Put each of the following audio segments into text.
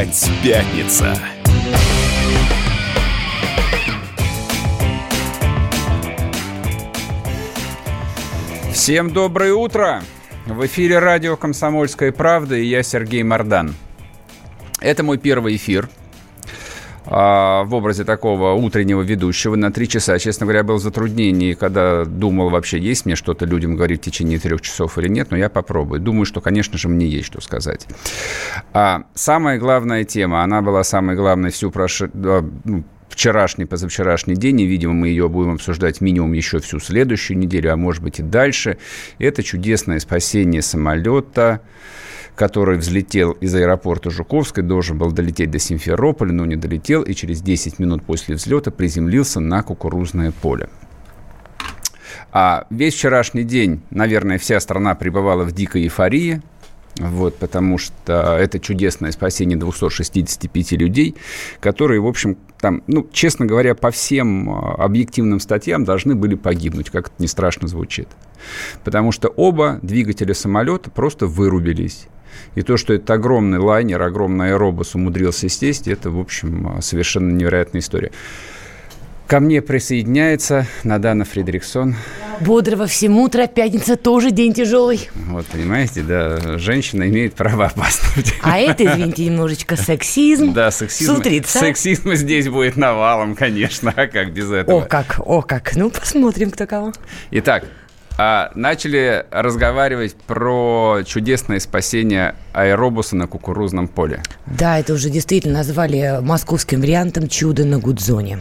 Опять пятница. Всем доброе утро! В эфире радио «Комсомольская правда» и я Сергей Мордан. Это мой первый эфир а, в образе такого утреннего ведущего на три часа. Честно говоря, был в затруднении, когда думал, вообще есть мне что-то людям говорить в течение трех часов или нет, но я попробую. Думаю, что, конечно же, мне есть что сказать. А самая главная тема, она была самой главной всю прошедшую ну, вчерашний, позавчерашний день, и, видимо, мы ее будем обсуждать минимум еще всю следующую неделю, а может быть и дальше. Это чудесное спасение самолета, который взлетел из аэропорта Жуковской, должен был долететь до Симферополя, но не долетел, и через 10 минут после взлета приземлился на кукурузное поле. А весь вчерашний день, наверное, вся страна пребывала в дикой эйфории, вот, потому что это чудесное спасение 265 людей, которые, в общем, там, ну, честно говоря, по всем а, объективным статьям должны были погибнуть, как это не страшно звучит. Потому что оба двигателя самолета просто вырубились. И то, что этот огромный лайнер, огромный аэробус умудрился сесть, это, в общем, совершенно невероятная история. Ко мне присоединяется Надана Фредериксон. Бодрого всем утра, пятница тоже день тяжелый. Вот, понимаете, да, женщина имеет право опаздывать. А это, извините, немножечко сексизм. Да, сексизм. С утреца. Сексизм здесь будет навалом, конечно, а как без этого? О, как, о, как. Ну, посмотрим, кто кого. Итак, а, начали разговаривать про чудесное спасение аэробуса на кукурузном поле. Да, это уже действительно назвали московским вариантом «Чудо на Гудзоне».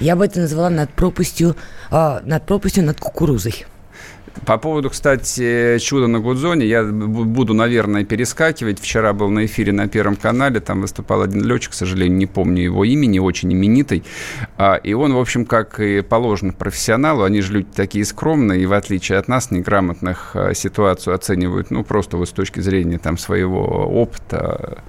Я бы это назвала над пропастью, а, над пропастью над кукурузой. По поводу, кстати, чуда на Гудзоне, я буду, наверное, перескакивать. Вчера был на эфире на Первом канале, там выступал один летчик, к сожалению, не помню его имени, очень именитый. А, и он, в общем, как и положено профессионалу, они же люди такие скромные, и в отличие от нас, неграмотных, а, ситуацию оценивают, ну, просто вот с точки зрения там своего опыта.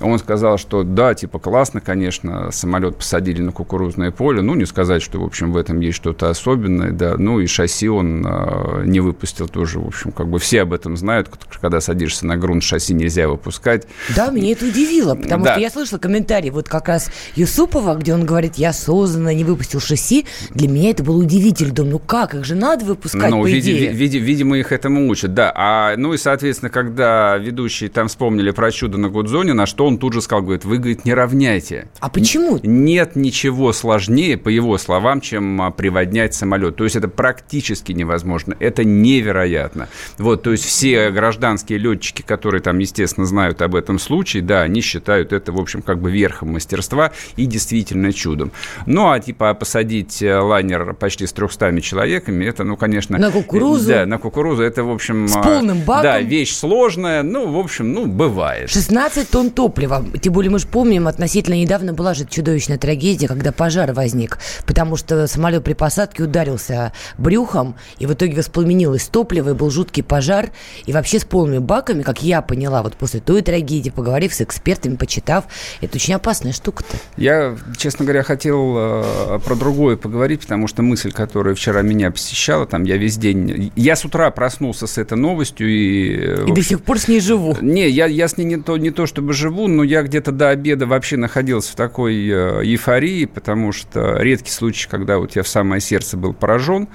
Он сказал, что да, типа, классно, конечно, самолет посадили на кукурузное поле, ну, не сказать, что, в общем, в этом есть что-то особенное, да, ну, и шасси он а, не выпустил тоже, в общем, как бы все об этом знают, когда садишься на грунт, шасси нельзя выпускать. Да, меня это удивило, потому да. что я слышала комментарий вот как раз Юсупова, где он говорит, я осознанно не выпустил шасси, для меня это было удивительно, думаю, ну как, их же надо выпускать, ну, по види, идее. Види, видимо, их этому учат, да. А, ну и, соответственно, когда ведущие там вспомнили про чудо на Гудзоне, на что он тут же сказал, говорит, вы, говорит, не равняйте. А почему? Нет ничего сложнее, по его словам, чем а, приводнять самолет. То есть это практически невозможно это невероятно. Вот, то есть все гражданские летчики, которые там, естественно, знают об этом случае, да, они считают это, в общем, как бы верхом мастерства и действительно чудом. Ну, а типа посадить э, лайнер почти с 300 человеками, это, ну, конечно... На кукурузу? Да, на кукурузу, это, в общем... С полным баком? Да, вещь сложная, ну, в общем, ну, бывает. 16 тонн топлива. Тем более мы же помним, относительно недавно была же чудовищная трагедия, когда пожар возник, потому что самолет при посадке ударился брюхом, и в итоге воспламенилось топливо, и был жуткий пожар. И вообще с полными баками, как я поняла, вот после той трагедии, поговорив с экспертами, почитав, это очень опасная штука-то. Я, честно говоря, хотел э, про другое поговорить, потому что мысль, которая вчера меня посещала, там я весь день... Я с утра проснулся с этой новостью и... Э, и до сих пор с ней живу. Не, я, я с ней не то, не то чтобы живу, но я где-то до обеда вообще находился в такой э, эйфории, потому что редкий случай, когда вот я в самое сердце был поражен.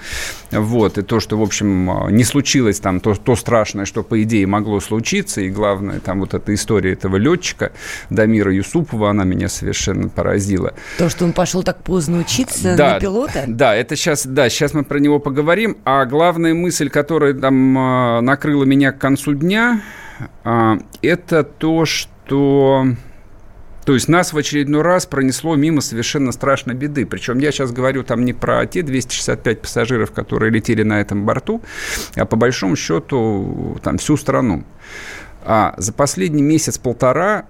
Вот, и то, что, в общем, общем, не случилось там то, то страшное, что, по идее, могло случиться. И главное, там вот эта история этого летчика Дамира Юсупова, она меня совершенно поразила. То, что он пошел так поздно учиться да, на пилота? Да, это сейчас, да, сейчас мы про него поговорим. А главная мысль, которая там а, накрыла меня к концу дня, а, это то, что то есть нас в очередной раз пронесло мимо совершенно страшной беды. Причем я сейчас говорю там не про те 265 пассажиров, которые летели на этом борту, а по большому счету там всю страну. А за последний месяц-полтора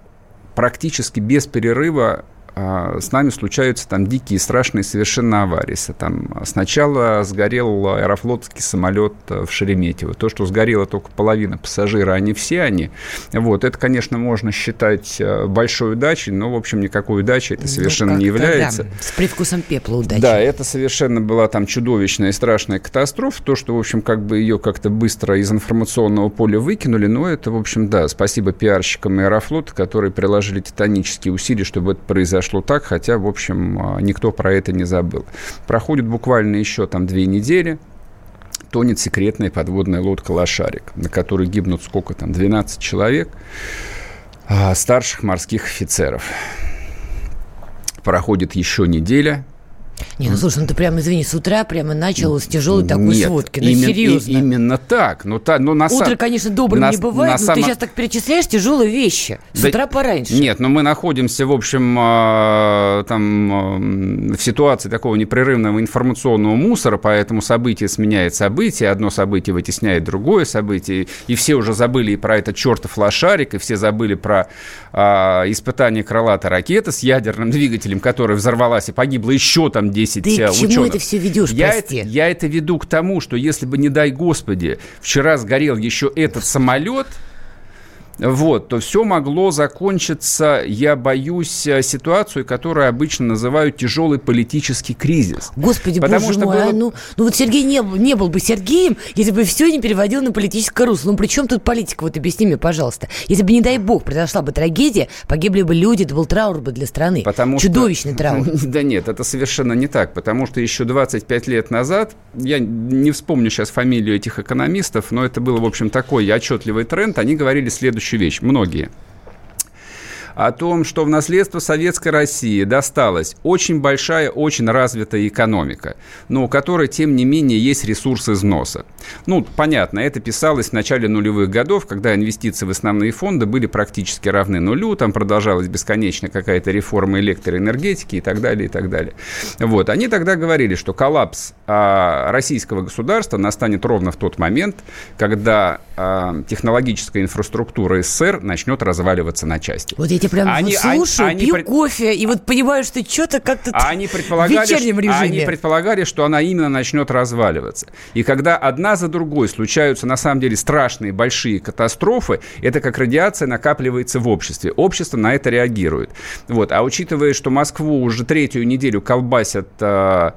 практически без перерыва с нами случаются там дикие, страшные совершенно аварии. Там сначала сгорел аэрофлотский самолет в Шереметьево. То, что сгорела только половина пассажира, а не все они, вот, это, конечно, можно считать э, большой удачей, но, в общем, никакой удачи это ну, совершенно ну, не является. Да, с привкусом пепла удачи. Да, это совершенно была там чудовищная и страшная катастрофа. То, что, в общем, как бы ее как-то быстро из информационного поля выкинули, но это, в общем, да, спасибо пиарщикам Аэрофлота, которые приложили титанические усилия, чтобы это произошло так, хотя, в общем, а, никто про это не забыл. Проходит буквально еще там две недели, тонет секретная подводная лодка «Лошарик», на которой гибнут сколько там, 12 человек, а, старших морских офицеров. Проходит еще неделя – не, ну слушай, ну ты прямо, извини, с утра прямо начал с тяжелой такой Нет, сводки. Ну, именно, серьезно. И, именно так. Но, та, но на Утро, конечно, добрым на, не бывает, на но само... ты сейчас так перечисляешь тяжелые вещи. С да, утра пораньше. Нет, но мы находимся, в общем, э, там, э, в ситуации такого непрерывного информационного мусора, поэтому событие сменяет событие, одно событие вытесняет другое событие, и все уже забыли и про этот чертов лошарик, и все забыли про э, испытание крылатой ракеты с ядерным двигателем, которая взорвалась и погибла еще там 10 Ты к чему это все ведешь, я Это, я это веду к тому, что если бы, не дай господи, вчера сгорел еще этот самолет – вот, то все могло закончиться, я боюсь, э, ситуацию, которую обычно называют тяжелый политический кризис. Господи, Потому боже что мой, было... а ну, ну вот Сергей не, не был бы Сергеем, если бы все не переводил на политическое русло. Ну при чем тут политика? Вот объясни мне, пожалуйста. Если бы, не дай бог, произошла бы трагедия, погибли бы люди, это был траур бы для страны. Потому Чудовищный что... траур. Да нет, это совершенно не так, потому что еще 25 лет назад, я не вспомню сейчас фамилию этих экономистов, но это был, в общем, такой отчетливый тренд, они говорили следующее вещь. Многие о том, что в наследство Советской России досталась очень большая, очень развитая экономика, но у которой, тем не менее, есть ресурсы износа. Ну, понятно, это писалось в начале нулевых годов, когда инвестиции в основные фонды были практически равны нулю, там продолжалась бесконечно какая-то реформа электроэнергетики и так далее, и так далее. Вот, они тогда говорили, что коллапс а, российского государства настанет ровно в тот момент, когда а, технологическая инфраструктура СССР начнет разваливаться на части. Вот эти прям они, вот слушаю, они, пью они, кофе, и вот понимаю, что что-то как-то они предполагали, в вечернем режиме. Они предполагали, что она именно начнет разваливаться. И когда одна за другой случаются, на самом деле, страшные большие катастрофы, это как радиация накапливается в обществе. Общество на это реагирует. Вот. А учитывая, что Москву уже третью неделю колбасят... Э,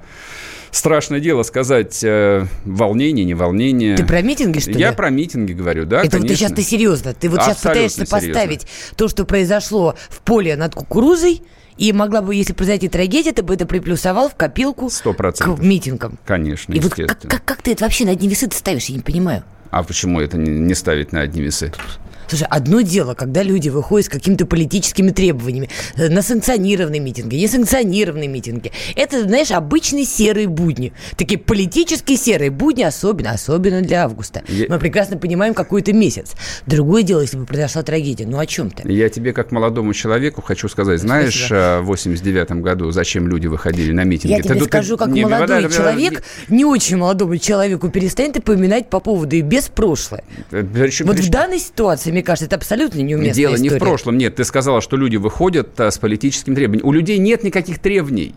страшное дело сказать э, волнение, не волнение. Ты про митинги, что ли? Я про митинги говорю, да, Это вот ты сейчас ты серьезно? Ты вот Абсолютно сейчас пытаешься серьезно. поставить то, что произошло в поле над кукурузой, и могла бы, если произойти трагедия, ты бы это приплюсовал в копилку 100%. к митингам. Конечно, И вот как, как, как ты это вообще на одни весы ставишь, я не понимаю. А почему это не ставить на одни весы? Слушай, одно дело, когда люди выходят с какими-то политическими требованиями э, на санкционированные митинги, несанкционированные митинги. Это, знаешь, обычные серые будни. Такие политические серые будни, особенно, особенно для августа. Я... Мы прекрасно понимаем, какой это месяц. Другое дело, если бы произошла трагедия. Ну, о чем ты? Я тебе, как молодому человеку, хочу сказать, знаешь, Спасибо. Э, в 89 году зачем люди выходили на митинги? Я тебе ты, скажу, как не, молодой вода, человек, не... не очень молодому человеку, перестань ты поминать по поводу и без прошлое. Причем, вот причем... в данной ситуации, мне кажется, это абсолютно неуместная Дело история. не в прошлом. Нет, ты сказала, что люди выходят а, с политическим требованием. У людей нет никаких требований.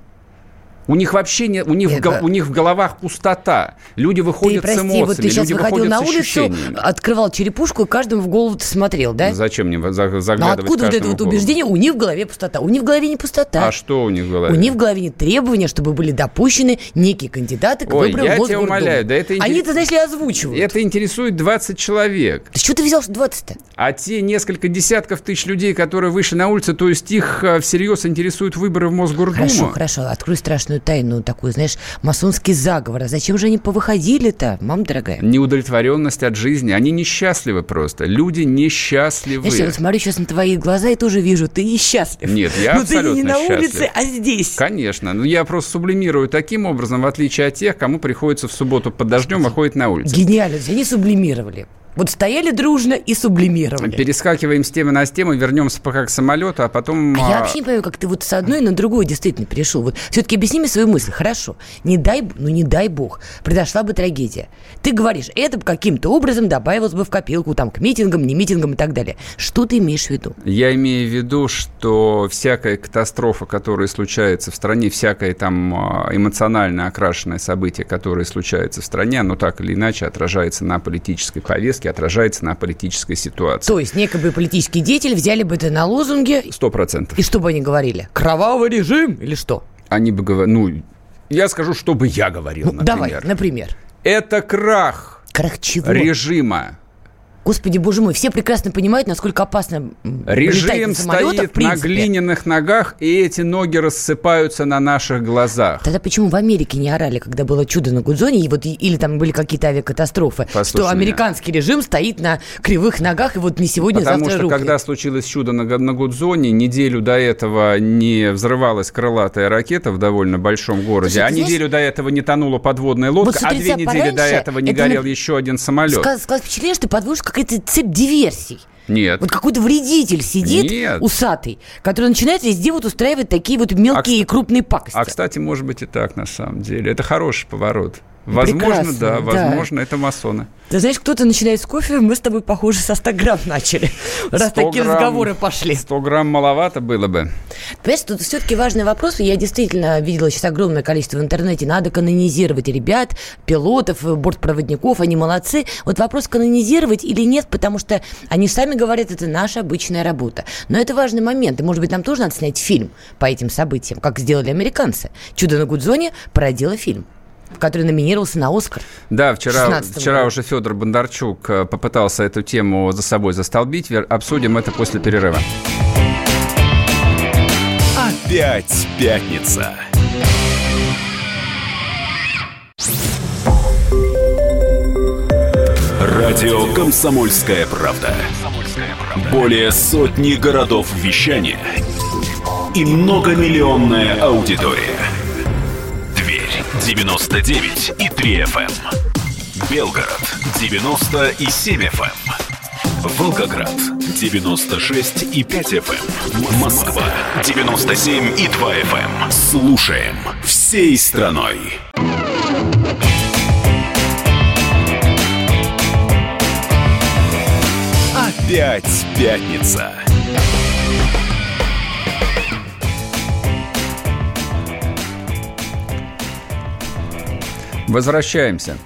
У них вообще не, у них, в, у них в головах пустота. Люди выходят ты, прости, с эмоциями, вот ты сейчас люди выходил на улицу, открывал черепушку и каждому в голову ты смотрел, да? Зачем мне заглядывать Но откуда вот это вот убеждение? У них в голове пустота. У них в голове не пустота. А что у них в голове? У них в голове не требования, чтобы были допущены некие кандидаты к Ой, выборам я тебя умоляю, да это интерес... Они это, знаешь ли, озвучивают. Это интересует 20 человек. Да что ты взял 20-то? А те несколько десятков тысяч людей, которые вышли на улицу, то есть их а, всерьез интересуют выборы в Мосгордуму? Хорошо, хорошо. Открой страшную тайну такую знаешь, масонский заговор. А зачем же они повыходили-то, мам дорогая? Неудовлетворенность от жизни. Они несчастливы просто. Люди несчастливы. Знаешь, я вот смотрю сейчас на твои глаза и тоже вижу, ты несчастлив. Нет, я Но абсолютно ты не на счастлив. улице, а здесь. Конечно. Но я просто сублимирую таким образом, в отличие от тех, кому приходится в субботу под дождем, а ходит на улице. Гениально. Они сублимировали. Вот стояли дружно и сублимировали. Перескакиваем с темы на тему, вернемся пока к самолету, а потом... А я вообще не понимаю, как ты вот с одной на другую действительно перешел. Вот все-таки объясни мне свою мысль. Хорошо, не дай, ну не дай бог, произошла бы трагедия. Ты говоришь, это каким-то образом добавилось бы в копилку там к митингам, не митингам и так далее. Что ты имеешь в виду? Я имею в виду, что всякая катастрофа, которая случается в стране, всякое там а, эмоционально окрашенное событие, которое случается в стране, оно так или иначе отражается на политической повестке, отражается на политической ситуации. То есть некобы политические деятели взяли бы это на лозунге... Сто процентов. И что бы они говорили? Кровавый режим или что? Они бы говорили... Ну, я скажу, что бы я говорил, ну, например. Давай, например. Это крах. Крах чего? Режима Господи, боже мой, все прекрасно понимают, насколько опасно Режим на стоит на глиняных ногах, и эти ноги рассыпаются на наших глазах. Тогда почему в Америке не орали, когда было чудо на Гудзоне, и вот, или там были какие-то авиакатастрофы, Послушай что американский меня. режим стоит на кривых ногах, и вот не сегодня, Потому завтра что рухнет. когда случилось чудо на, на Гудзоне, неделю до этого не взрывалась крылатая ракета в довольно большом городе, Слушай, а неделю знаешь, до этого не тонула подводная лодка, вот а две недели до этого не горел на... еще один самолет. Сказ, сказ впечатление, что ты подводишь какая-то цепь диверсий. Нет. Вот какой-то вредитель сидит, Нет. усатый, который начинает везде вот устраивать такие вот мелкие а, и крупные пакости. А, кстати, может быть и так на самом деле. Это хороший поворот. Возможно, Прекрасно, да, возможно, да. это масоны. Ты знаешь, кто-то начинает с кофе, мы с тобой, похоже, со 100 грамм начали, раз такие грамм, разговоры пошли. 100 грамм маловато было бы. Понимаешь, тут все-таки важный вопрос, я действительно видела сейчас огромное количество в интернете, надо канонизировать ребят, пилотов, бортпроводников, они молодцы. Вот вопрос, канонизировать или нет, потому что они сами говорят, это наша обычная работа. Но это важный момент, и, может быть, нам тоже надо снять фильм по этим событиям, как сделали американцы. «Чудо на Гудзоне» породило фильм который номинировался на Оскар. Да, вчера, вчера уже Федор Бондарчук э, попытался эту тему за собой застолбить. Обсудим это после перерыва. Опять пятница. Радио «Комсомольская правда». Более сотни городов вещания и многомиллионная аудитория. 99 и 3 FM. Эм. Белгород 90 и 7 FM. Эм. Волгоград 96 и 5 FM. Эм. Москва 97 и 2 FM. Слушаем всей страной. Опять пятница. Возвращаемся.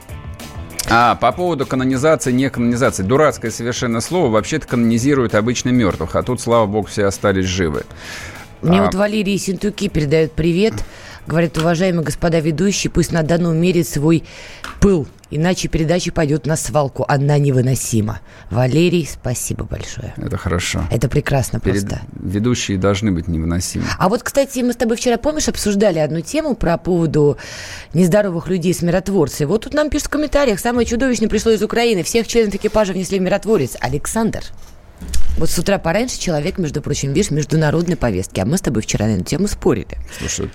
А, по поводу канонизации, не канонизации. Дурацкое совершенно слово. Вообще-то канонизируют обычно мертвых, а тут, слава богу, все остались живы. Мне а... вот Валерий Синтуки передает привет. Говорит, уважаемые господа ведущие, пусть на данном мере свой пыл Иначе передача пойдет на свалку. Она невыносима. Валерий, спасибо большое. Это хорошо. Это прекрасно Перед... просто. Ведущие должны быть невыносимы. А вот, кстати, мы с тобой вчера, помнишь, обсуждали одну тему про поводу нездоровых людей с миротворцей. Вот тут нам пишут в комментариях, самое чудовищное пришло из Украины. Всех членов экипажа внесли в миротворец. Александр. Вот с утра пораньше человек, между прочим, видишь, международной повестки. А мы с тобой вчера на эту тему спорили. Слушай,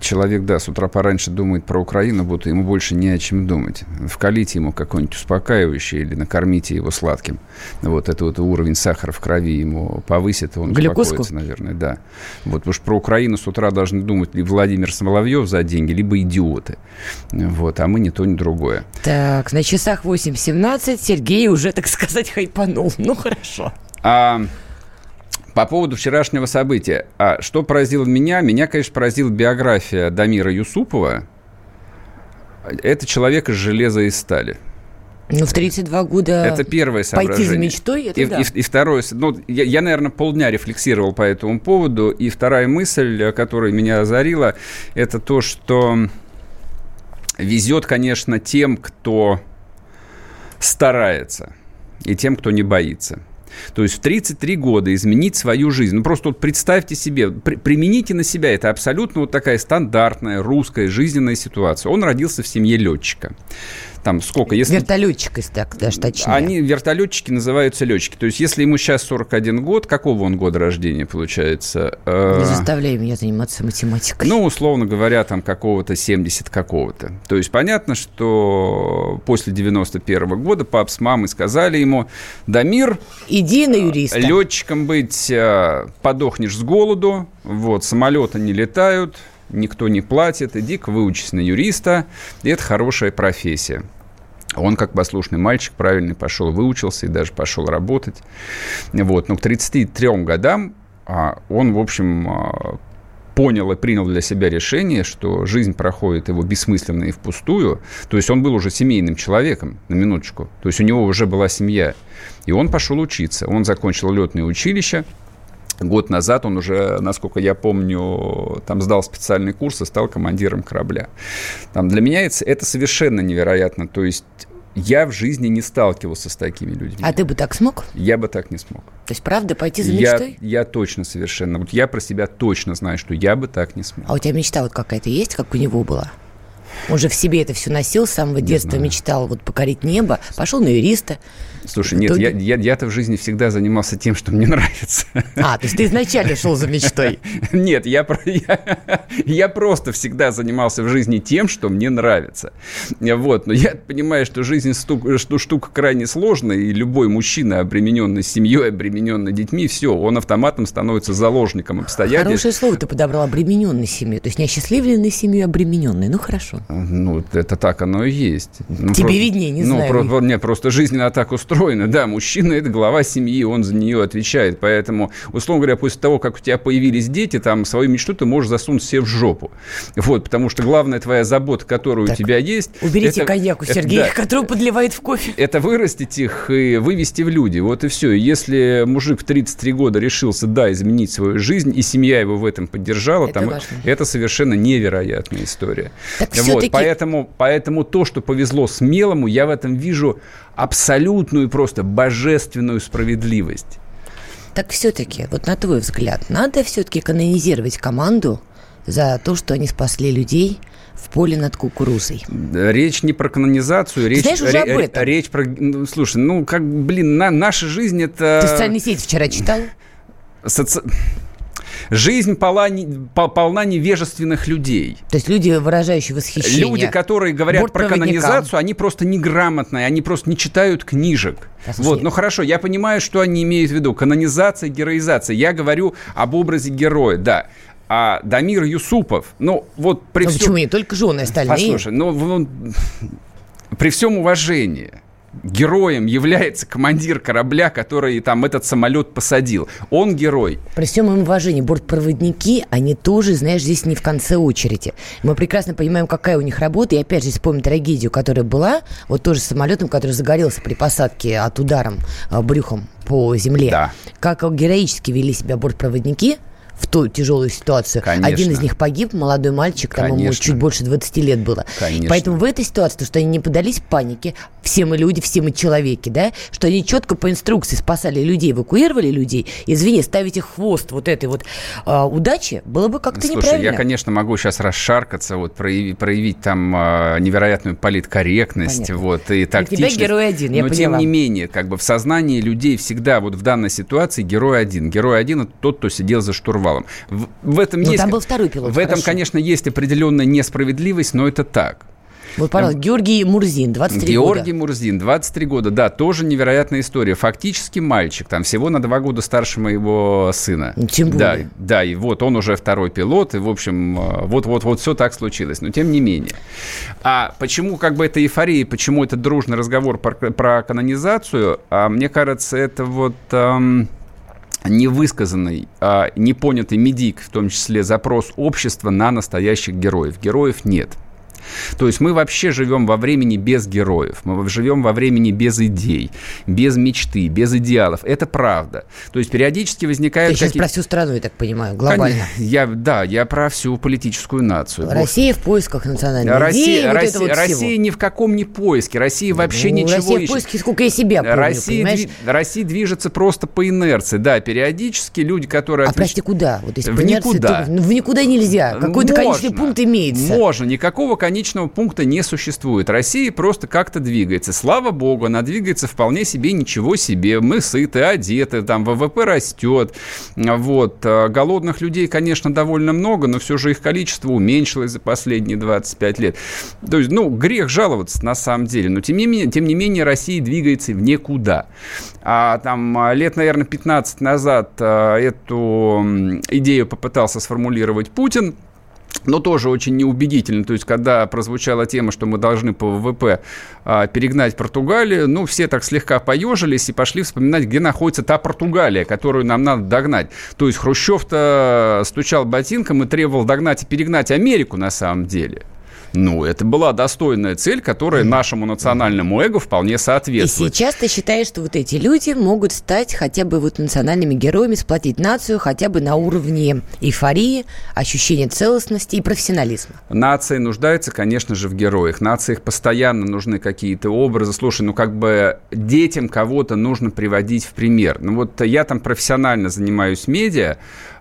человек, да, с утра пораньше думает про Украину, будто ему больше не о чем думать. Вкалите ему какой-нибудь успокаивающий или накормите его сладким. Вот это вот уровень сахара в крови ему повысит, он Глюкозку? успокоится, наверное, да. Вот, потому что про Украину с утра должны думать либо Владимир Соловьев за деньги, либо идиоты. Вот, а мы ни то, ни другое. Так, на часах 8.17 Сергей уже, так сказать, хайпанул. Ну, хорошо. А, по поводу вчерашнего события. А что поразило меня? Меня, конечно, поразила биография Дамира Юсупова. Это человек из железа и стали. Ну, в 32 года это первое соображение. пойти за мечтой, это и, да. И, и второе, ну, я, я, наверное, полдня рефлексировал по этому поводу, и вторая мысль, которая меня озарила, это то, что везет, конечно, тем, кто старается, и тем, кто не боится. То есть в 33 года изменить свою жизнь. Ну, просто вот представьте себе, при, примените на себя. Это абсолютно вот такая стандартная русская жизненная ситуация. Он родился в семье летчика. Там сколько? Если... Вертолетчик, если так даже точнее. Они, вертолетчики, называются летчики. То есть, если ему сейчас 41 год, какого он года рождения получается? Э, Не заставляй меня заниматься математикой. Ну, условно говоря, там какого-то 70 какого-то. То есть, понятно, что после 91 -го года пап с мамой сказали ему, Дамир... Иди на юриста. Летчиком быть, э, подохнешь с голоду, вот, самолеты не летают, никто не платит, иди-ка выучись на юриста, и это хорошая профессия. Он, как послушный мальчик, правильно пошел, выучился и даже пошел работать. Вот. Но к 33 годам а, он, в общем, а, понял и принял для себя решение, что жизнь проходит его бессмысленно и впустую. То есть он был уже семейным человеком, на минуточку. То есть у него уже была семья. И он пошел учиться. Он закончил летное училище, Год назад он уже, насколько я помню, там сдал специальный курс и стал командиром корабля. Там для меня это, это совершенно невероятно. То есть я в жизни не сталкивался с такими людьми. А ты бы так смог? Я бы так не смог. То есть, правда, пойти за мечтой? Я, я точно совершенно. Вот я про себя точно знаю, что я бы так не смог. А у тебя мечта вот какая-то есть, как у него была? Он же в себе это все носил, с самого детства мечтал вот покорить небо, пошел на юриста. Слушай, нет, я, я, я-то в жизни всегда занимался тем, что мне нравится. А, то есть ты изначально шел за мечтой? Нет, я, я, я просто всегда занимался в жизни тем, что мне нравится. Вот, но я понимаю, что жизнь стук, что штука крайне сложная, и любой мужчина, обремененный семьей, обремененный детьми, все, он автоматом становится заложником обстоятельств. Хорошее слово ты подобрал, обремененный семьей. То есть не осчастливленный семьей, а обремененный. Ну, хорошо. Ну, это так оно и есть. Ну, Тебе просто, виднее, не ну, знаю. Про, нет, просто жизненно так устроена. Да, мужчина – это глава семьи, он за нее отвечает. Поэтому, условно говоря, после того, как у тебя появились дети, там свою мечту ты можешь засунуть себе в жопу. Вот, потому что главная твоя забота, которая так, у тебя есть… Уберите это, коньяк у Сергея, да, который подливает в кофе. Это вырастить их и вывести в люди. Вот и все. Если мужик в 33 года решился, да, изменить свою жизнь, и семья его в этом поддержала, это, там, это совершенно невероятная история. Так вот, поэтому, поэтому то, что повезло смелому, я в этом вижу абсолютную просто божественную справедливость. Так все-таки, вот на твой взгляд, надо все-таки канонизировать команду за то, что они спасли людей в поле над кукурузой. Речь не про канонизацию, речь, знаешь уже об этом. речь про... Ну, слушай, ну, как, блин, на, наша жизнь это... Ты социальные сети вчера читал? Соци... Жизнь полна, полна невежественных людей. То есть люди, выражающие восхищение. Люди, которые говорят про канонизацию, они просто неграмотные, они просто не читают книжек. вот, ну хорошо, я понимаю, что они имеют в виду. Канонизация, героизация. Я говорю об образе героя, да. А Дамир Юсупов, ну вот при ну, всем... почему не только жены остальные? Послушай, ну при всем уважении, героем является командир корабля, который там этот самолет посадил. Он герой. При всем моем уважении, бортпроводники, они тоже, знаешь, здесь не в конце очереди. Мы прекрасно понимаем, какая у них работа. И опять же, вспомним трагедию, которая была, вот тоже с самолетом, который загорелся при посадке от ударом а, брюхом по земле. Да. Как героически вели себя бортпроводники – в ту тяжелую ситуацию. Конечно. Один из них погиб, молодой мальчик, там ему чуть больше 20 лет было. Конечно. Поэтому в этой ситуации, то, что они не подались панике, все мы люди, все мы человеки, да, что они четко по инструкции спасали людей, эвакуировали людей, извини, ставить их хвост вот этой вот э, удачи было бы как-то Слушай, неправильно. я, конечно, могу сейчас расшаркаться, вот, проявить, проявить там э, невероятную политкорректность, Понятно. вот, и тактичность. тебя герой один, я Но, поняла. тем не менее, как бы в сознании людей всегда вот в данной ситуации герой один. Герой один – это тот, кто сидел за штурвалом штурвалом. В, в этом но ну, есть... там был второй пилот. В этом, конечно, есть определенная несправедливость, но это так. Вот, пожалуйста, Георгий Мурзин, 23 Георгий года. Георгий Мурзин, 23 года, да, тоже невероятная история. Фактически мальчик, там всего на два года старше моего сына. Ну, тем более. Да, да, и вот он уже второй пилот, и, в общем, вот-вот-вот все так случилось. Но тем не менее. А почему как бы это эйфория, почему это дружный разговор про, про канонизацию? А, мне кажется, это вот... Эм, невысказанный, а непонятый медик, в том числе запрос общества на настоящих героев. Героев нет. То есть мы вообще живем во времени без героев, мы живем во времени без идей, без мечты, без идеалов. Это правда. То есть периодически возникают... Ты сейчас про всю страну, я так понимаю, глобально. Я, да, я про всю политическую нацию. Россия вот. в поисках национальной Россия, идеи. Россия, вот Россия ни в каком не поиске. Россия вообще ну, ничего Россия ищет. в поиске, сколько я себя помню, Россия, дви... Россия движется просто по инерции. Да, периодически люди, которые... А отвеч... прости, куда? Вот если в никуда. То... В никуда нельзя. Какой-то конечный пункт имеется. Можно. Никакого конечного конечного пункта не существует. Россия просто как-то двигается. Слава богу, она двигается вполне себе ничего себе. Мы сыты, одеты, там ВВП растет. Вот. А голодных людей, конечно, довольно много, но все же их количество уменьшилось за последние 25 лет. То есть, ну, грех жаловаться на самом деле. Но тем не менее, тем не менее Россия двигается в никуда. А там а, лет, наверное, 15 назад а, эту идею попытался сформулировать Путин но тоже очень неубедительно. То есть, когда прозвучала тема, что мы должны по ВВП а, перегнать Португалию, ну, все так слегка поежились и пошли вспоминать, где находится та Португалия, которую нам надо догнать. То есть, Хрущев-то стучал ботинком и требовал догнать и перегнать Америку на самом деле. Ну, это была достойная цель, которая нашему национальному эго вполне соответствует. И сейчас ты считаешь, что вот эти люди могут стать хотя бы вот национальными героями, сплотить нацию хотя бы на уровне эйфории, ощущения целостности и профессионализма? Нация нуждается, конечно же, в героях. Нациях постоянно нужны какие-то образы. Слушай, ну как бы детям кого-то нужно приводить в пример. Ну вот я там профессионально занимаюсь медиа,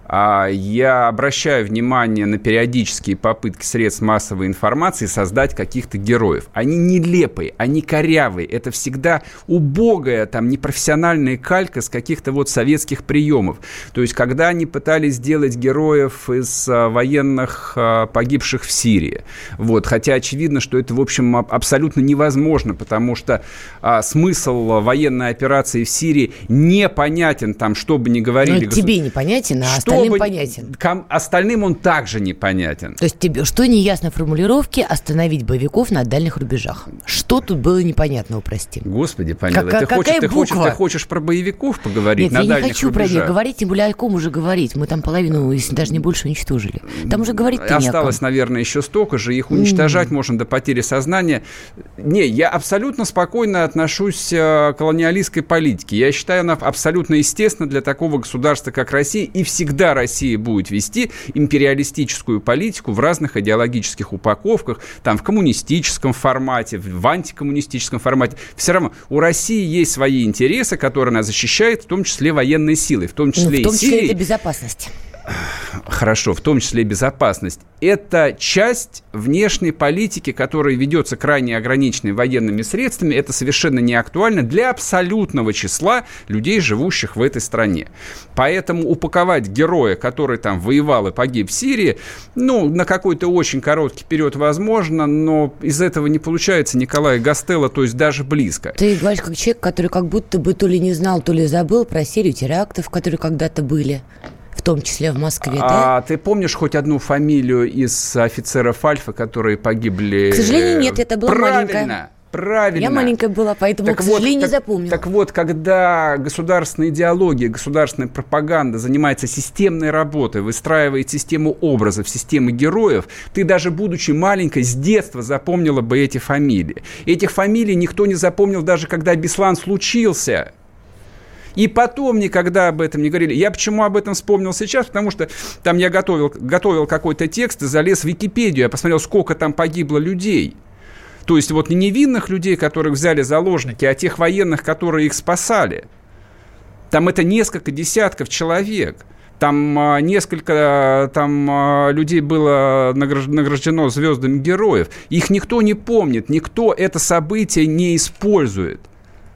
я обращаю внимание на периодические попытки средств массовой информации создать каких-то героев. Они нелепые, они корявые. Это всегда убогая, там, непрофессиональная калька с каких-то вот советских приемов. То есть, когда они пытались сделать героев из а, военных, а, погибших в Сирии. Вот, хотя очевидно, что это, в общем, абсолютно невозможно, потому что а, смысл военной операции в Сирии непонятен, там, что бы ни говорили. Ну, тебе непонятен, а что остальным понятен. Ком, остальным он также непонятен. То есть тебе что неясно в формулировке остановить боевиков на дальних рубежах? Что тут было непонятного, прости? Господи, понятно. Как, ты, хочешь, ты, хочешь, ты хочешь про боевиков поговорить Нет, на я не хочу рубежах? про них говорить, тем более о ком уже говорить. Мы там половину, если даже не больше, уничтожили. Там уже говорить Осталось, наверное, еще столько же. Их уничтожать mm. можно до потери сознания. Не, я абсолютно спокойно отношусь э, к колониалистской политике. Я считаю, она абсолютно естественна для такого государства, как Россия, и всегда Россия будет вести империалистическую политику в разных идеологических упаковках, там в коммунистическом формате, в антикоммунистическом формате, все равно у России есть свои интересы, которые она защищает, в том числе военной силой, в том числе ну, в том числе и Сирии. это безопасность хорошо, в том числе безопасность, это часть внешней политики, которая ведется крайне ограниченной военными средствами. Это совершенно не актуально для абсолютного числа людей, живущих в этой стране. Поэтому упаковать героя, который там воевал и погиб в Сирии, ну, на какой-то очень короткий период возможно, но из этого не получается Николая Гастелла, то есть даже близко. Ты говоришь как человек, который как будто бы то ли не знал, то ли забыл про серию терактов, которые когда-то были в том числе в Москве, а да? А ты помнишь хоть одну фамилию из офицеров Альфа, которые погибли? К сожалению, нет, это была Правильно. маленькая. Правильно. Я маленькая была, поэтому, так к сожалению, вот, не запомнила. Так, так вот, когда государственная идеология, государственная пропаганда занимается системной работой, выстраивает систему образов, системы героев, ты даже будучи маленькой, с детства запомнила бы эти фамилии. Этих фамилий никто не запомнил даже когда Беслан случился. И потом никогда об этом не говорили. Я почему об этом вспомнил сейчас? Потому что там я готовил, готовил какой-то текст и залез в Википедию. Я посмотрел, сколько там погибло людей. То есть вот не невинных людей, которых взяли заложники, а тех военных, которые их спасали. Там это несколько десятков человек. Там а, несколько там, а, людей было награждено звездами героев. Их никто не помнит, никто это событие не использует.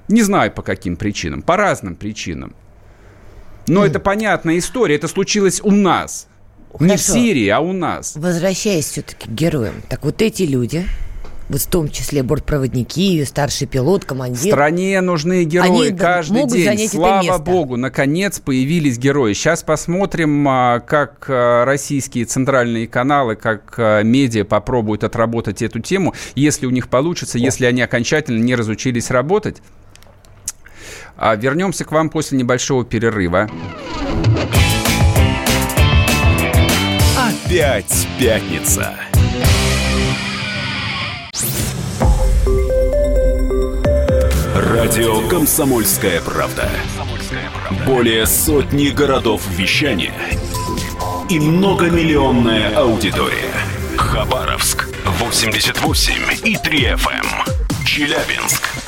Не знаю по каким причинам, по разным причинам. Но mm. это понятная история, это случилось у нас. Хорошо. Не в Сирии, а у нас. Возвращаясь все-таки к героям. Так вот эти люди, вот в том числе бортпроводники, старший пилот, командир. Стране нужны герои Они каждый день. Слава богу, наконец появились герои. Сейчас посмотрим, а, как а, российские центральные каналы, как а, медиа попробуют отработать эту тему. Если у них получится, О. если они окончательно не разучились работать, а вернемся к вам после небольшого перерыва. Опять пятница. Радио «Комсомольская правда». Более сотни городов вещания и многомиллионная аудитория. Хабаровск 88 и 3 FM. Челябинск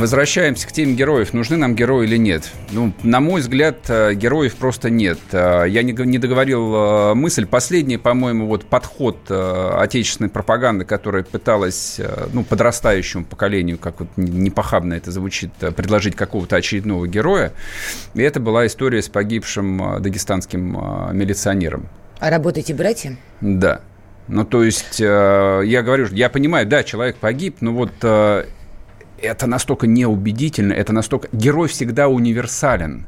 Возвращаемся к теме героев. Нужны нам герои или нет? Ну, на мой взгляд, э, героев просто нет. Э, я не, не договорил э, мысль. Последний, по-моему, вот подход отечественной пропаганды, которая пыталась, ну, подрастающему поколению, как вот непохабно это звучит, предложить какого-то очередного героя. И это была история с погибшим дагестанским милиционером. А работаете братья? Да. Ну, то есть, я говорю, я понимаю, да, человек погиб, но вот это настолько неубедительно, это настолько... Герой всегда универсален.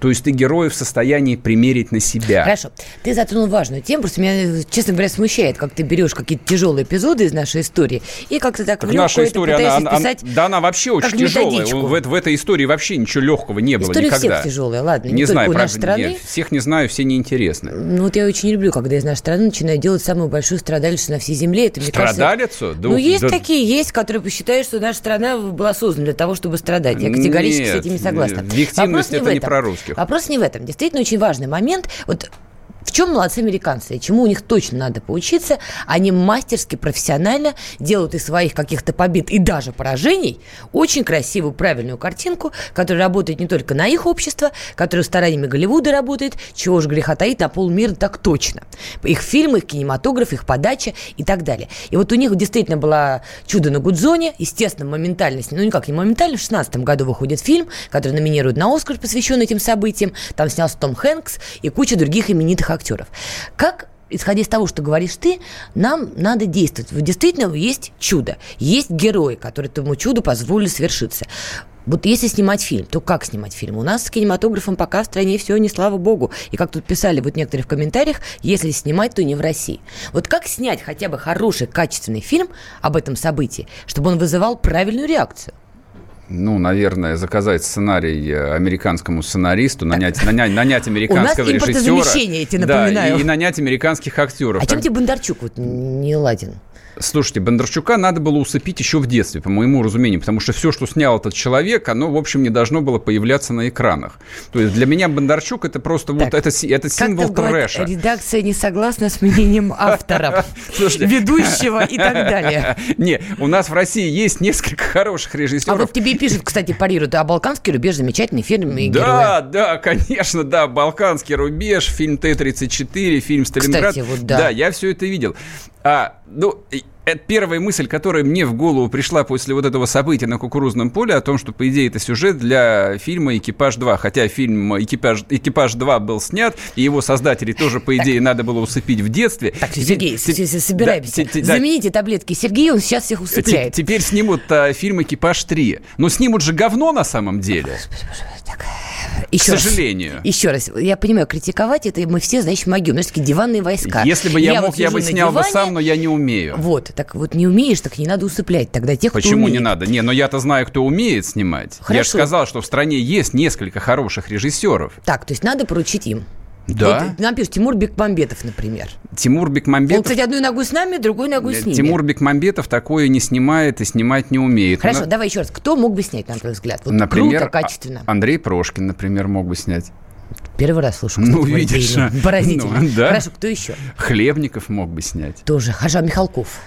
То есть ты героя в состоянии примерить на себя. Хорошо. Ты затронул важную тему. Просто меня, честно говоря, смущает, как ты берешь какие-то тяжелые эпизоды из нашей истории и как-то так, так в наша история, она, она, писать Да, она вообще очень тяжелая. В, в этой истории вообще ничего легкого не было история никогда. всех тяжелая, ладно. Не, не знаю, правда, страны. Нет, всех не знаю, все неинтересны. Ну вот я очень люблю, когда из нашей страны начинают делать самую большую страдалицу на всей земле. Это, мне Страдалицу? Кажется, да, ну, есть да. такие, есть, которые посчитают, что наша страна была создана для того, чтобы страдать. Я категорически нет, с этим не согласна. Виктивность это не про русских. Вопрос не в этом. Действительно очень важный момент. Вот в чем молодцы американцы, чему у них точно надо поучиться, они мастерски, профессионально делают из своих каких-то побед и даже поражений очень красивую, правильную картинку, которая работает не только на их общество, которая стараниями Голливуда работает, чего же греха таит, на полмира так точно. Их фильмы, их кинематограф, их подача и так далее. И вот у них действительно была «Чудо на Гудзоне», естественно, моментально, ну никак не моментально, в 16 году выходит фильм, который номинируют на Оскар, посвященный этим событиям, там снялся Том Хэнкс и куча других именитых актеров. Как исходя из того, что говоришь ты, нам надо действовать. Действительно, есть чудо, есть герои, которые этому чуду позволили свершиться. Вот если снимать фильм, то как снимать фильм? У нас с кинематографом пока в стране все не слава богу. И как тут писали вот некоторые в комментариях, если снимать, то не в России. Вот как снять хотя бы хороший, качественный фильм об этом событии, чтобы он вызывал правильную реакцию? Ну, наверное, заказать сценарий э, американскому сценаристу, нанять, нанять, нанять американского У нас режиссера. тебе напоминаю. Да, и, и нанять американских актеров. А так... чем тебе Бондарчук вот не ладен? Слушайте, Бондарчука надо было усыпить еще в детстве, по моему разумению, потому что все, что снял этот человек, оно, в общем, не должно было появляться на экранах. То есть для меня Бондарчук это просто так, вот это, это символ трэша. Редакция не согласна с мнением авторов, ведущего и так далее. Не, у нас в России есть несколько хороших режиссеров. А вот тебе пишут, кстати, парируют, а «Балканский рубеж» замечательный фильм и Да, да, конечно, да, «Балканский рубеж», фильм Т-34, фильм «Сталинград». Кстати, вот да. Да, я все это видел. А, ну, это первая мысль, которая мне в голову пришла после вот этого события на кукурузном поле, о том, что, по идее, это сюжет для фильма «Экипаж 2». Хотя фильм «Экипаж, «Экипаж 2» был снят, и его создателей тоже, по идее, надо было усыпить в детстве. Так, Сергей, собираемся. Замените таблетки Сергею, он сейчас всех усыпляет. Теперь снимут а, фильм «Экипаж 3». Но снимут же говно на самом деле. Еще к сожалению. Раз, еще раз, я понимаю, критиковать это мы все, значит, могем. Ну, такие диванные войска. Если бы я, я мог, вот я бы снял диване, бы сам, но я не умею. Вот, так вот не умеешь, так не надо усыплять тогда тех, Почему кто умеет. не надо? Не, но я-то знаю, кто умеет снимать. Хорошо. Я же сказал, что в стране есть несколько хороших режиссеров. Так, то есть надо поручить им. Да. Вот нам пишут Тимур Бекмамбетов, например. Тимур Бекмамбетов... Он, кстати, одной ногой с нами, другой ногой с ними. Тимур Бекмамбетов такое не снимает и снимать не умеет. Хорошо, Но... давай еще раз. Кто мог бы снять, на твой взгляд? Вот например, круто, качественно. Андрей Прошкин, например, мог бы снять. Первый раз слушаю. Кстати, ну, видишь. Поразительно. Ну, да. Хорошо, кто еще? Хлебников мог бы снять. Тоже. Хажа Михалков.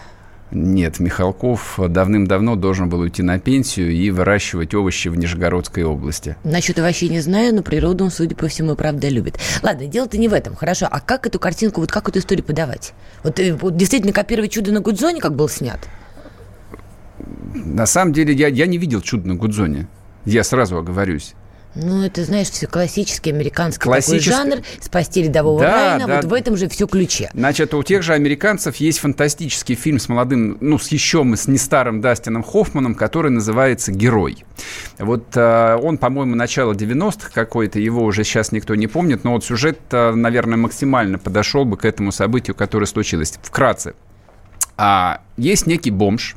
Нет, Михалков давным-давно должен был уйти на пенсию и выращивать овощи в Нижегородской области. Насчет овощей не знаю, но природу он, судя по всему, правда любит. Ладно, дело-то не в этом. Хорошо, а как эту картинку, вот как эту историю подавать? Вот, э, вот действительно копировать «Чудо на Гудзоне», как был снят? На самом деле я, я не видел «Чудо на Гудзоне». Я сразу оговорюсь. Ну, это, знаешь, все классический американский Классический... такой жанр, спасти рядового да, Райана, да. вот в этом же все ключе. Значит, у тех же американцев есть фантастический фильм с молодым, ну, с еще с не старым Дастином Хоффманом, который называется «Герой». Вот э, он, по-моему, начало 90-х какой-то, его уже сейчас никто не помнит, но вот сюжет, э, наверное, максимально подошел бы к этому событию, которое случилось. Вкратце. А, есть некий бомж,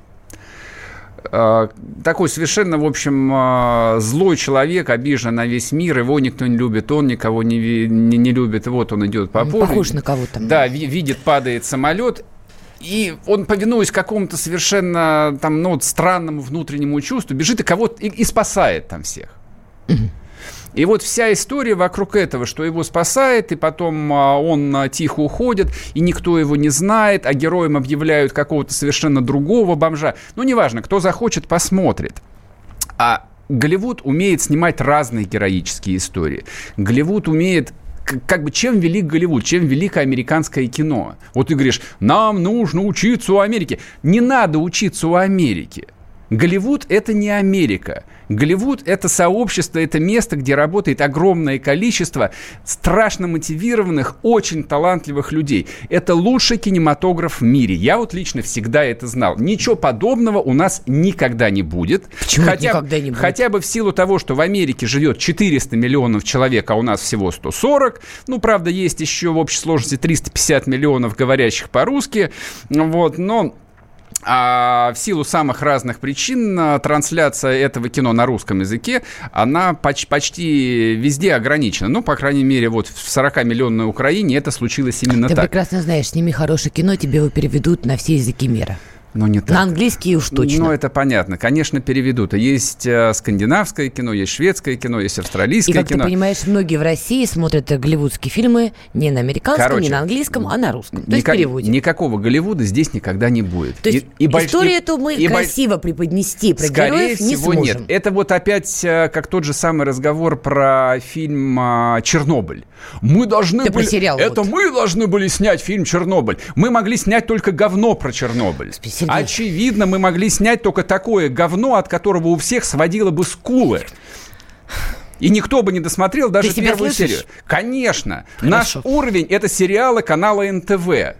такой совершенно, в общем, э, злой человек, обижен на весь мир, его никто не любит, он никого не, не, не любит, вот он идет по полю. Похож на кого-то. Да, видит, падает самолет, и он, повинуясь какому-то совершенно там, ну, странному внутреннему чувству, бежит и кого-то и, и спасает там всех. И вот вся история вокруг этого, что его спасает, и потом а, он а, тихо уходит, и никто его не знает, а героем объявляют какого-то совершенно другого бомжа. Ну, неважно, кто захочет, посмотрит. А Голливуд умеет снимать разные героические истории. Голливуд умеет как бы чем велик Голливуд, чем великое американское кино. Вот ты говоришь, нам нужно учиться у Америки. Не надо учиться у Америки. Голливуд – это не Америка. Голливуд – это сообщество, это место, где работает огромное количество страшно мотивированных, очень талантливых людей. Это лучший кинематограф в мире. Я вот лично всегда это знал. Ничего подобного у нас никогда не будет. Почему хотя, никогда не будет? Хотя бы в силу того, что в Америке живет 400 миллионов человек, а у нас всего 140. Ну, правда, есть еще в общей сложности 350 миллионов говорящих по-русски. Вот, но а в силу самых разных причин а, трансляция этого кино на русском языке, она поч- почти везде ограничена. Ну, по крайней мере, вот в 40-миллионной Украине это случилось именно Ты так. Ты прекрасно знаешь, сними хорошее кино, тебе его переведут на все языки мира. Но не так. На английский уж точно. Ну, это понятно. Конечно, переведут. Есть э, скандинавское кино, есть шведское кино, есть австралийское кино. И, как кино. ты понимаешь, многие в России смотрят голливудские фильмы не на американском, Короче, не на английском, а на русском. То есть переводе. Никакого Голливуда здесь никогда не будет. То есть и, и историю больш... эту мы и красиво преподнести про Скорее героев не всего, сможем. нет. Это вот опять э, как тот же самый разговор про фильм э, «Чернобыль». Мы должны ты были... сериал это вот. мы должны были снять фильм «Чернобыль». Мы могли снять только говно про Чернобыль. Сергей. Очевидно, мы могли снять только такое говно, от которого у всех сводило бы скулы. И никто бы не досмотрел даже Ты первую слышишь? серию. Конечно. Хорошо. Наш уровень это сериалы канала НТВ.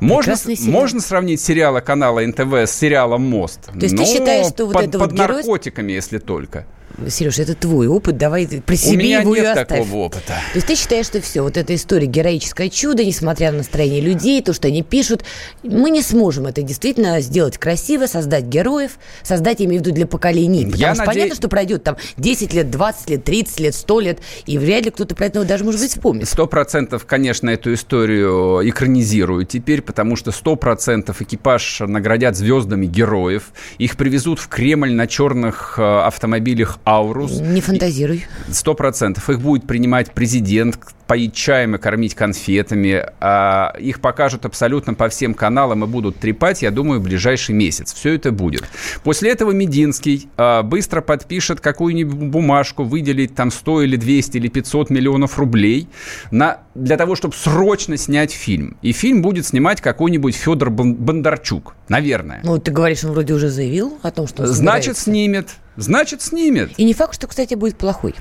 Можно, можно сравнить сериалы канала НТВ с сериалом «Мост». То есть Но ты считаешь, что вот под, это под вот герой... наркотиками, если только. Сереж, это твой опыт, давай при себе У меня его и нет оставь. такого опыта. То есть ты считаешь, что все, вот эта история героическое чудо, несмотря на настроение людей, то, что они пишут, мы не сможем это действительно сделать красиво, создать героев, создать, я имею в виду, для поколений. Потому Я что наде... понятно, что пройдет там 10 лет, 20 лет, 30 лет, 100 лет, и вряд ли кто-то про это даже, может быть, вспомнит. Сто процентов, конечно, эту историю экранизируют теперь, потому что сто процентов экипаж наградят звездами героев. Их привезут в Кремль на черных э, автомобилях «Аурус». Не фантазируй. Сто процентов. Их будет принимать президент, поить чаем и кормить конфетами. А их покажут абсолютно по всем каналам и будут трепать, я думаю, в ближайший месяц. Все это будет. После этого Мединский а, быстро подпишет какую-нибудь бумажку, выделить там 100 или 200 или 500 миллионов рублей на, для того, чтобы срочно снять фильм. И фильм будет снимать какой-нибудь Федор Бондарчук. Наверное. Ну, ты говоришь, он вроде уже заявил о том, что он Значит, снимет. Значит, снимет. И не факт, что, кстати, будет плохой.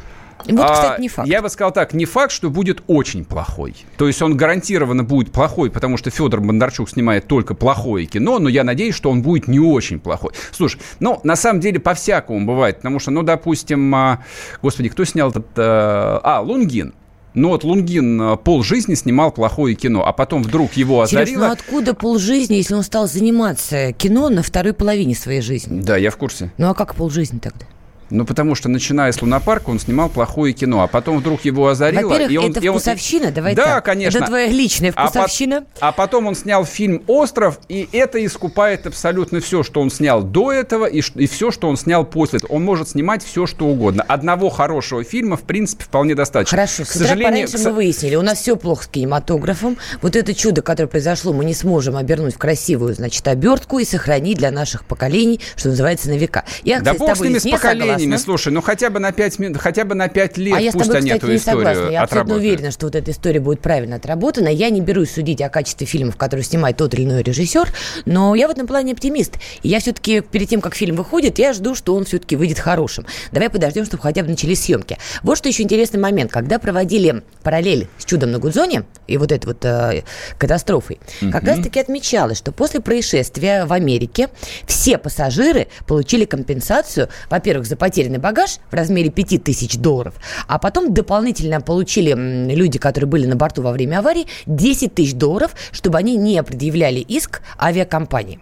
Вот, А, кстати, не факт. Я бы сказал так, не факт, что будет очень плохой. То есть он гарантированно будет плохой, потому что Федор Бондарчук снимает только плохое кино, но я надеюсь, что он будет не очень плохой. Слушай, ну, на самом деле, по-всякому бывает, потому что, ну, допустим, а, господи, кто снял этот... А, а, Лунгин. Ну вот Лунгин а, полжизни снимал плохое кино, а потом вдруг его озарило. Сереж, ну откуда полжизни, если он стал заниматься кино на второй половине своей жизни? Да, я в курсе. Ну а как полжизни тогда? Ну, потому что, начиная с «Лунопарка», он снимал плохое кино, а потом вдруг его озарило. Во-первых, и он, это и он... вкусовщина, давай Да, так. конечно. Это твоя личная А, вкусовщина. по- а потом он снял фильм «Остров», и это искупает абсолютно все, что он снял до этого, и, и все, что он снял после этого. Он может снимать все, что угодно. Одного хорошего фильма, в принципе, вполне достаточно. Хорошо, К сожалению, пораньше к мы выяснили, у нас все плохо с кинематографом. Вот это чудо, которое произошло, мы не сможем обернуть в красивую, значит, обертку и сохранить для наших поколений, что называется, на века. Я, Да кстати, бог с тобой с не поколениями, согласна. слушай, ну хотя бы на пять минут, хотя бы на пять лет А я с пусть тобой, они кстати, эту не историю согласна. Я абсолютно уверена, что вот эта история будет правильно отработана. Я не берусь судить о качестве фильмов, которые снимает тот или иной режиссер, но я в этом плане оптимист. И я все-таки перед тем, как фильм выходит, я жду, что он все-таки выйдет хорошим. Давай подождем, чтобы хотя бы начались съемки. Вот что еще интересный момент. Когда проводили параллель с «Чудом на Гудзоне» и вот этой вот э, катастрофой, как раз-таки отмечалось, что после происшествия в Америке все пассажиры получили компенсацию, во-первых, за потерянный багаж в размере 5000 долларов, а потом дополнительно получили люди, которые были на борту во время аварии, 10 тысяч долларов, чтобы они не предъявляли иск авиакомпании.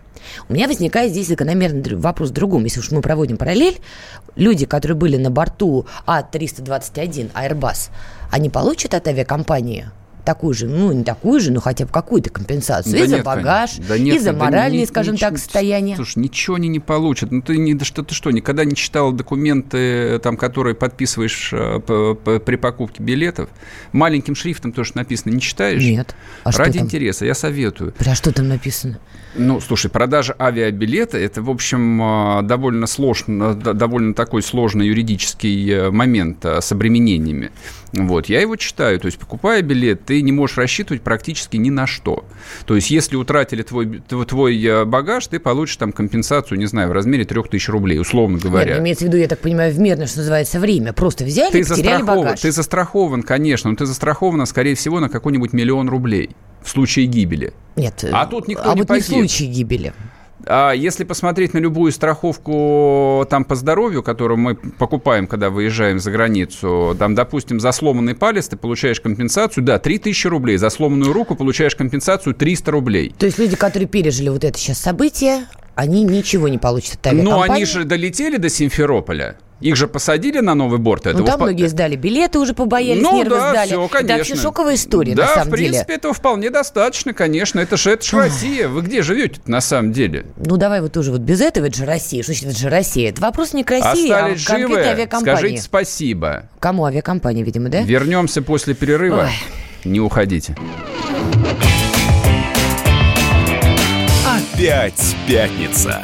У меня возникает здесь закономерный вопрос в другом. Если уж мы проводим параллель, люди, которые были на борту А А321 Airbus, они получат от авиакомпании такую же, ну, не такую же, но хотя бы какую-то компенсацию Да и за нет, багаж, конечно. Да нет, и за да моральное, ни- скажем ничего- так, состояние. Слушай, ничего они не получат. Ну, ты, не, да что, ты что, никогда не читал документы, там, которые подписываешь э, при покупке билетов? Маленьким шрифтом то, что написано, не читаешь? Нет. А Ради интереса, я советую. А что там написано? Ну, слушай, продажа авиабилета – это, в общем, э, довольно сложно, довольно такой сложный юридический э, момент э, с обременениями. Вот, я его читаю. То есть, покупая билет, ты не можешь рассчитывать практически ни на что. То есть, если утратили твой, твой э, багаж, ты получишь там компенсацию, не знаю, в размере 3000 рублей, условно Нет, говоря. ну, имеется в виду, я так понимаю, в мирное, что называется, время. Просто взяли ты и потеряли багаж. ты застрахован, конечно, но ты застрахован, скорее всего, на какой-нибудь миллион рублей в случае гибели. Нет, А тут никто а не вот не в погиб. случае гибели. А если посмотреть на любую страховку там по здоровью, которую мы покупаем, когда выезжаем за границу, там, допустим, за сломанный палец ты получаешь компенсацию, да, 3000 рублей, за сломанную руку получаешь компенсацию 300 рублей. То есть люди, которые пережили вот это сейчас событие, они ничего не получат от Но авиакомпании. они же долетели до Симферополя. Их же посадили на новый борт. Это Ну, там впо- многие сдали билеты, уже побоялись, Ну нервы да, сдали. все, Это конечно. вообще шоковая история, да, на самом в принципе, деле. этого вполне достаточно, конечно. Это же, это же Россия. Вы где живете на самом деле? Ну, давай вот тоже вот без этого, это же Россия. Что значит, это же Россия? Это вопрос не к России, Остались а к конкретной живы? авиакомпании. Скажите спасибо. Кому авиакомпания, видимо, да? Вернемся после перерыва. Ой. Не уходите. Опять пятница.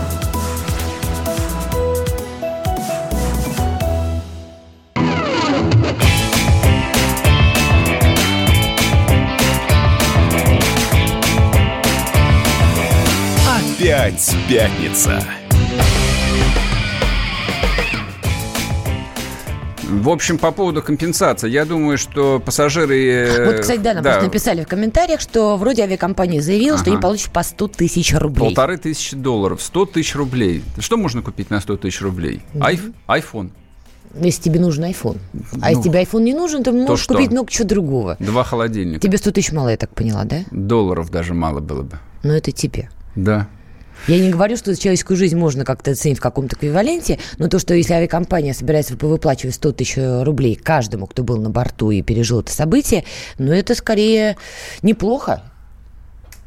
Опять пятница. В общем, по поводу компенсации, я думаю, что пассажиры... э, Вот, кстати, да, нам просто написали в комментариях, что вроде авиакомпания заявила, что Ага. они получат по 100 тысяч рублей. Полторы тысячи долларов, 100 тысяч рублей. Что можно купить на 100 тысяч рублей? Айф, айфон. Если тебе нужен iPhone. А если тебе iPhone не нужен, то можешь что? купить много чего другого. Два холодильника. Тебе 100 тысяч мало, я так поняла, да? Долларов даже мало было бы. Но это тебе. Да. Я не говорю, что человеческую жизнь можно как-то оценить в каком-то эквиваленте, но то, что если авиакомпания собирается выплачивать 100 тысяч рублей каждому, кто был на борту и пережил это событие, ну, это скорее неплохо.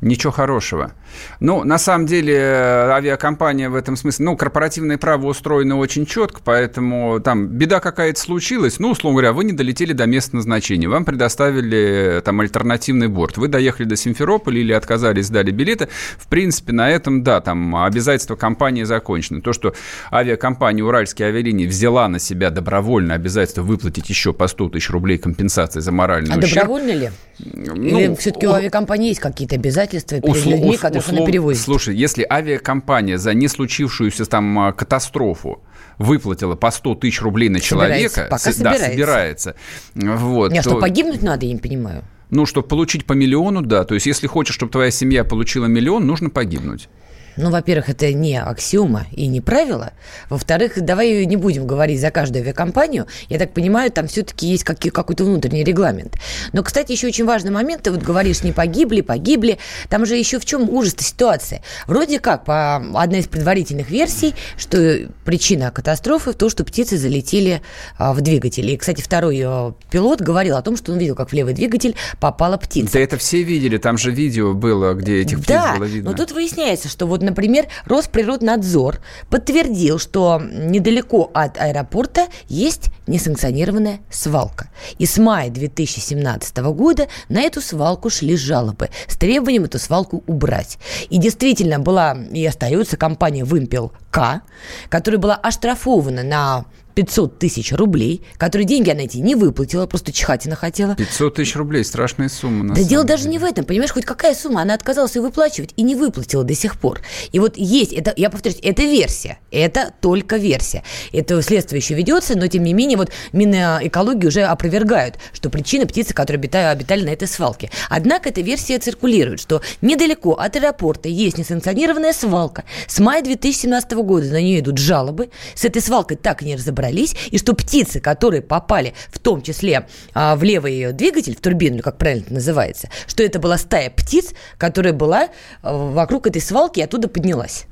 Ничего хорошего. Ну, на самом деле, э, авиакомпания в этом смысле, ну, корпоративное право устроено очень четко, поэтому там беда какая-то случилась, ну, условно говоря, вы не долетели до места назначения, вам предоставили э, там альтернативный борт, вы доехали до Симферополя или отказались, сдали билеты, в принципе, на этом, да, там обязательства компании закончены. То, что авиакомпания «Уральские авиалинии» взяла на себя добровольно обязательство выплатить еще по 100 тысяч рублей компенсации за моральный А ущерб. добровольно ли? Или ну, все-таки у авиакомпании есть какие-то обязательства перед Услов- людьми, которых она услов- перевозит? Слушай, если авиакомпания за не случившуюся там а, катастрофу выплатила по 100 тысяч рублей на Собирается, человека, пока с- да, собирается. собирается, вот, Не, а то- что, погибнуть надо, я не понимаю. ну, чтобы получить по миллиону, да, то есть если хочешь, чтобы твоя семья получила миллион, нужно погибнуть. Ну, во-первых, это не аксиома и не правило. Во-вторых, давай не будем говорить за каждую авиакомпанию. Я так понимаю, там все-таки есть какой-то внутренний регламент. Но, кстати, еще очень важный момент. Ты вот говоришь, не погибли, погибли. Там же еще в чем ужас ситуация. Вроде как, по одной из предварительных версий, что причина катастрофы в том, что птицы залетели а, в двигатель. И, кстати, второй э, пилот говорил о том, что он видел, как в левый двигатель попала птица. Да это все видели, там же видео было, где этих птиц Да, было видно. но тут выясняется, что вот, например, Росприроднадзор подтвердил, что недалеко от аэропорта есть несанкционированная свалка. И с мая 2017 года на эту свалку шли жалобы с требованием эту свалку убрать. И действительно была и остается компания «Вымпел К», которая была оштрафована на 500 тысяч рублей, которые деньги она эти не выплатила, просто чихатина хотела. 500 тысяч рублей, страшная сумма. да дело даже не в этом, понимаешь, хоть какая сумма, она отказалась ее выплачивать и не выплатила до сих пор. И вот есть, это, я повторюсь, это версия, это только версия. Это следствие еще ведется, но тем не менее вот Минэкологии уже опровергают, что причина птицы, которые обитали, обитали на этой свалке. Однако эта версия циркулирует, что недалеко от аэропорта есть несанкционированная свалка. С мая 2017 года на нее идут жалобы, с этой свалкой так и не разобрались разобрались, и что птицы, которые попали в том числе а, в левый двигатель, в турбину, как правильно это называется, что это была стая птиц, которая была а, вокруг этой свалки и оттуда поднялась.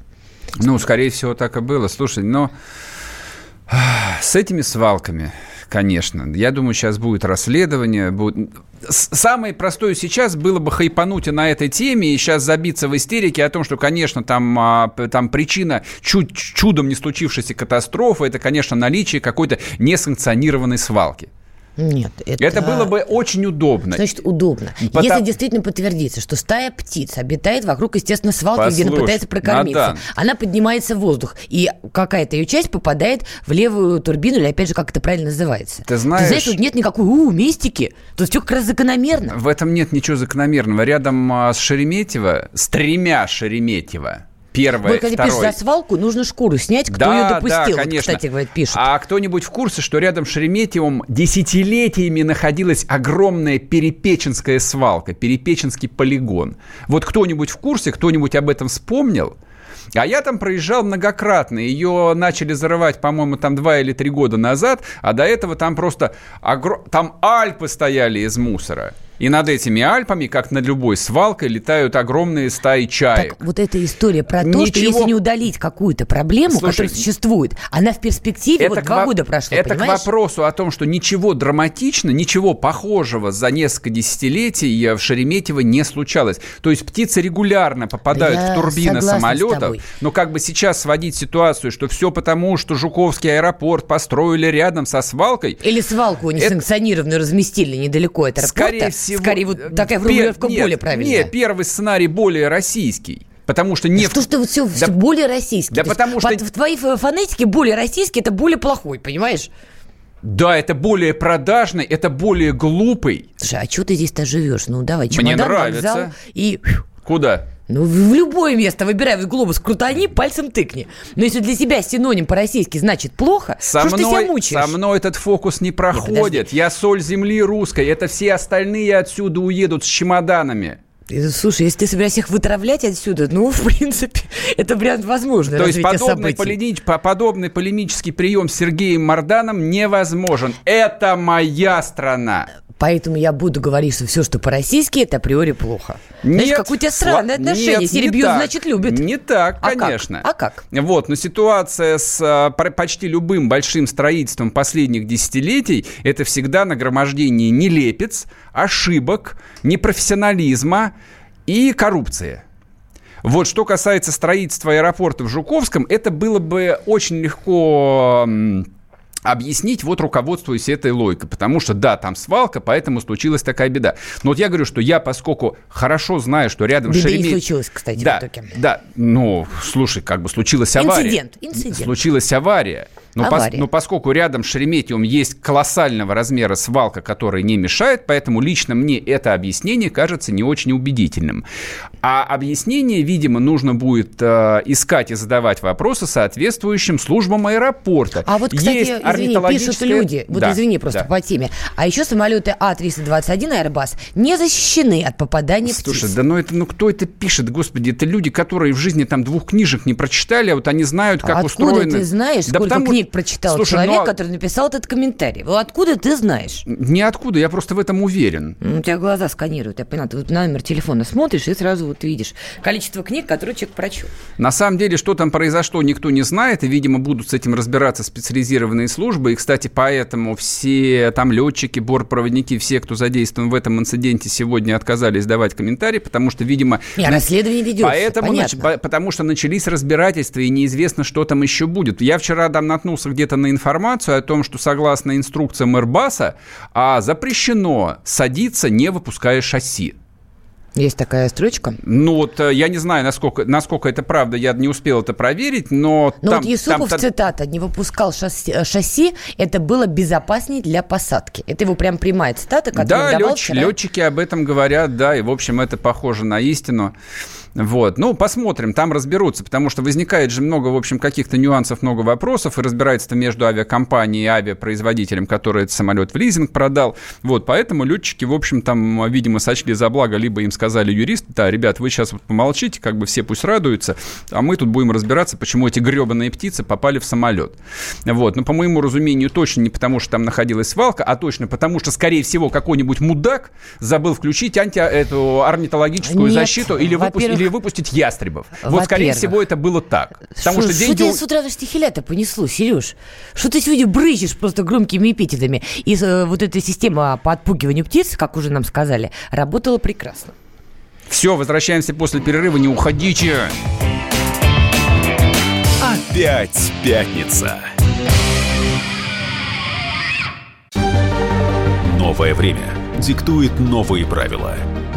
Ну, скорее всего, так и было. Слушай, но с этими свалками, конечно, я думаю, сейчас будет расследование. Будет... Самое простое сейчас было бы хайпануть на этой теме и сейчас забиться в истерике о том, что, конечно, там, а, там причина чуть чудом не случившейся катастрофы, это, конечно, наличие какой-то несанкционированной свалки. Нет, это... это было бы очень удобно. Значит, удобно. Потому... Если действительно подтвердится, что стая птиц обитает вокруг, естественно, свалки, Послушай, где она пытается прокормиться, Натан. она поднимается в воздух, и какая-то ее часть попадает в левую турбину, или опять же, как это правильно называется. Ты знаешь... Ты знаешь, тут нет никакой у, мистики. Тут все как раз закономерно. В этом нет ничего закономерного. Рядом а, с Шереметьево, с тремя Шереметьево, Первое, вот, когда второе. пишешь за свалку, нужно шкуру снять, кто да, ее допустил. Да, конечно. Вот, кстати, говорит, пишут. А кто-нибудь в курсе, что рядом с Шереметьевым десятилетиями находилась огромная Перепеченская свалка, Перепеченский полигон? Вот кто-нибудь в курсе, кто-нибудь об этом вспомнил? А я там проезжал многократно. Ее начали зарывать, по-моему, там два или три года назад, а до этого там просто... Огр... Там Альпы стояли из мусора. И над этими Альпами, как над любой свалкой, летают огромные стаи чаек. Так вот эта история про Ничего... то, что если не удалить какую-то проблему, Слушай, которая существует, она в перспективе, вот два года прошло, Это понимаешь? к вопросу о том, что ничего драматичного, ничего похожего за несколько десятилетий в Шереметьево не случалось. То есть птицы регулярно попадают да в турбины самолетов. Но как бы сейчас сводить ситуацию, что все потому, что Жуковский аэропорт построили рядом со свалкой. Или свалку несанкционированную это... разместили недалеко от аэропорта. Скорее всего, всего... Скорее, вот такая формулировка нет, более правильная. Нет, первый сценарий более российский. Потому что не... Что ж ты вот все, да, все более российский? Да потому что... В твоей фонетике более российский, это более плохой, понимаешь? Да, это более продажный, это более глупый. Слушай, а что ты здесь-то живешь? Ну, давай, чемодан, Мне нравится. вокзал и... Куда? Ну, в любое место выбирай, вот глобус крутани, пальцем тыкни. Но если для тебя синоним по-российски значит плохо, со что мной, ты себя мучаешь? Со мной этот фокус не проходит. Нет, Я соль земли русской. Это все остальные отсюда уедут с чемоданами. Слушай, если ты собираешься их вытравлять отсюда, ну, в принципе, это вариант возможный. То есть подобный, полеми... подобный полемический прием с Сергеем Марданом невозможен. Это моя страна. Поэтому я буду говорить, что все, что по-российски, это априори плохо. Нет, Знаешь, как у тебя странное отношение. Нет, Если бьют, значит, любят. Не так, а конечно. Как? А как? Вот, но ситуация с а, почти любым большим строительством последних десятилетий – это всегда нагромождение нелепец, ошибок, непрофессионализма и коррупции. Вот что касается строительства аэропорта в Жуковском, это было бы очень легко объяснить, вот руководствуясь этой логикой. Потому что, да, там свалка, поэтому случилась такая беда. Но вот я говорю, что я, поскольку хорошо знаю, что рядом Беда Шереметьево... не случилось, кстати, да, в итоге. Да, ну, слушай, как бы случилась авария. Инцидент, инцидент. Случилась авария. Но, пос, но поскольку рядом с Шереметьевым есть колоссального размера свалка, которая не мешает, поэтому лично мне это объяснение кажется не очень убедительным. А объяснение, видимо, нужно будет э, искать и задавать вопросы соответствующим службам аэропорта. А вот, кстати, есть извини, пишут люди, вот да, извини просто да. по теме, а еще самолеты А-321 Airbus не защищены от попадания Слушай, птиц. да ну это, ну кто это пишет, господи, это люди, которые в жизни там двух книжек не прочитали, а вот они знают, как а устроены. Откуда ты знаешь, да сколько книг книг прочитал Слушай, человек, ну а- который написал этот комментарий. Вот откуда ты знаешь? Ниоткуда, я просто в этом уверен. Ну, У тебя глаза сканируют, я поняла. Ты вот на номер телефона смотришь и сразу вот видишь количество книг, которые человек прочел. На самом деле, что там произошло, никто не знает, и, видимо, будут с этим разбираться специализированные службы. И, кстати, поэтому все там летчики, бортпроводники, все, кто задействован в этом инциденте, сегодня отказались давать комментарии, потому что, видимо... Не, расследование ведется, Поэтому, понятно. нач- по- потому что начались разбирательства, и неизвестно, что там еще будет. Я вчера там наткнулся где-то на информацию о том, что согласно инструкциям Airbus, а, запрещено садиться, не выпуская шасси. Есть такая строчка. Ну вот э, я не знаю, насколько, насколько это правда, я не успел это проверить, но Но там, вот Юсупов, там- цитата, не выпускал шасси, э, шасси, это было безопаснее для посадки. Это его прям прямая цитата, которую да, он давал летч- вчера. летчики об этом говорят, да, и, в общем, это похоже на истину. Вот, ну, посмотрим, там разберутся, потому что возникает же много, в общем, каких-то нюансов, много вопросов, и разбирается между авиакомпанией и авиапроизводителем, который этот самолет в лизинг продал. Вот, поэтому летчики, в общем, там, видимо, сочли за благо, либо им сказали юристы, да, ребят, вы сейчас вот помолчите, как бы все пусть радуются, а мы тут будем разбираться, почему эти гребаные птицы попали в самолет. Вот, но, по моему разумению, точно не потому, что там находилась свалка, а точно потому, что, скорее всего, какой-нибудь мудак забыл включить анти эту орнитологическую Нет, защиту или, выпустить, во-первых- или выпустить ястребов. Вот, скорее всего, это было так. Потому что, Что деньги... у- с утра до штихеля-то понесло, Сереж? Что ты сегодня брызжешь просто громкими эпитетами? И э, вот эта система по отпугиванию птиц, как уже нам сказали, работала прекрасно. Все, возвращаемся после перерыва, не уходите. Опять пятница. Новое время диктует новые правила.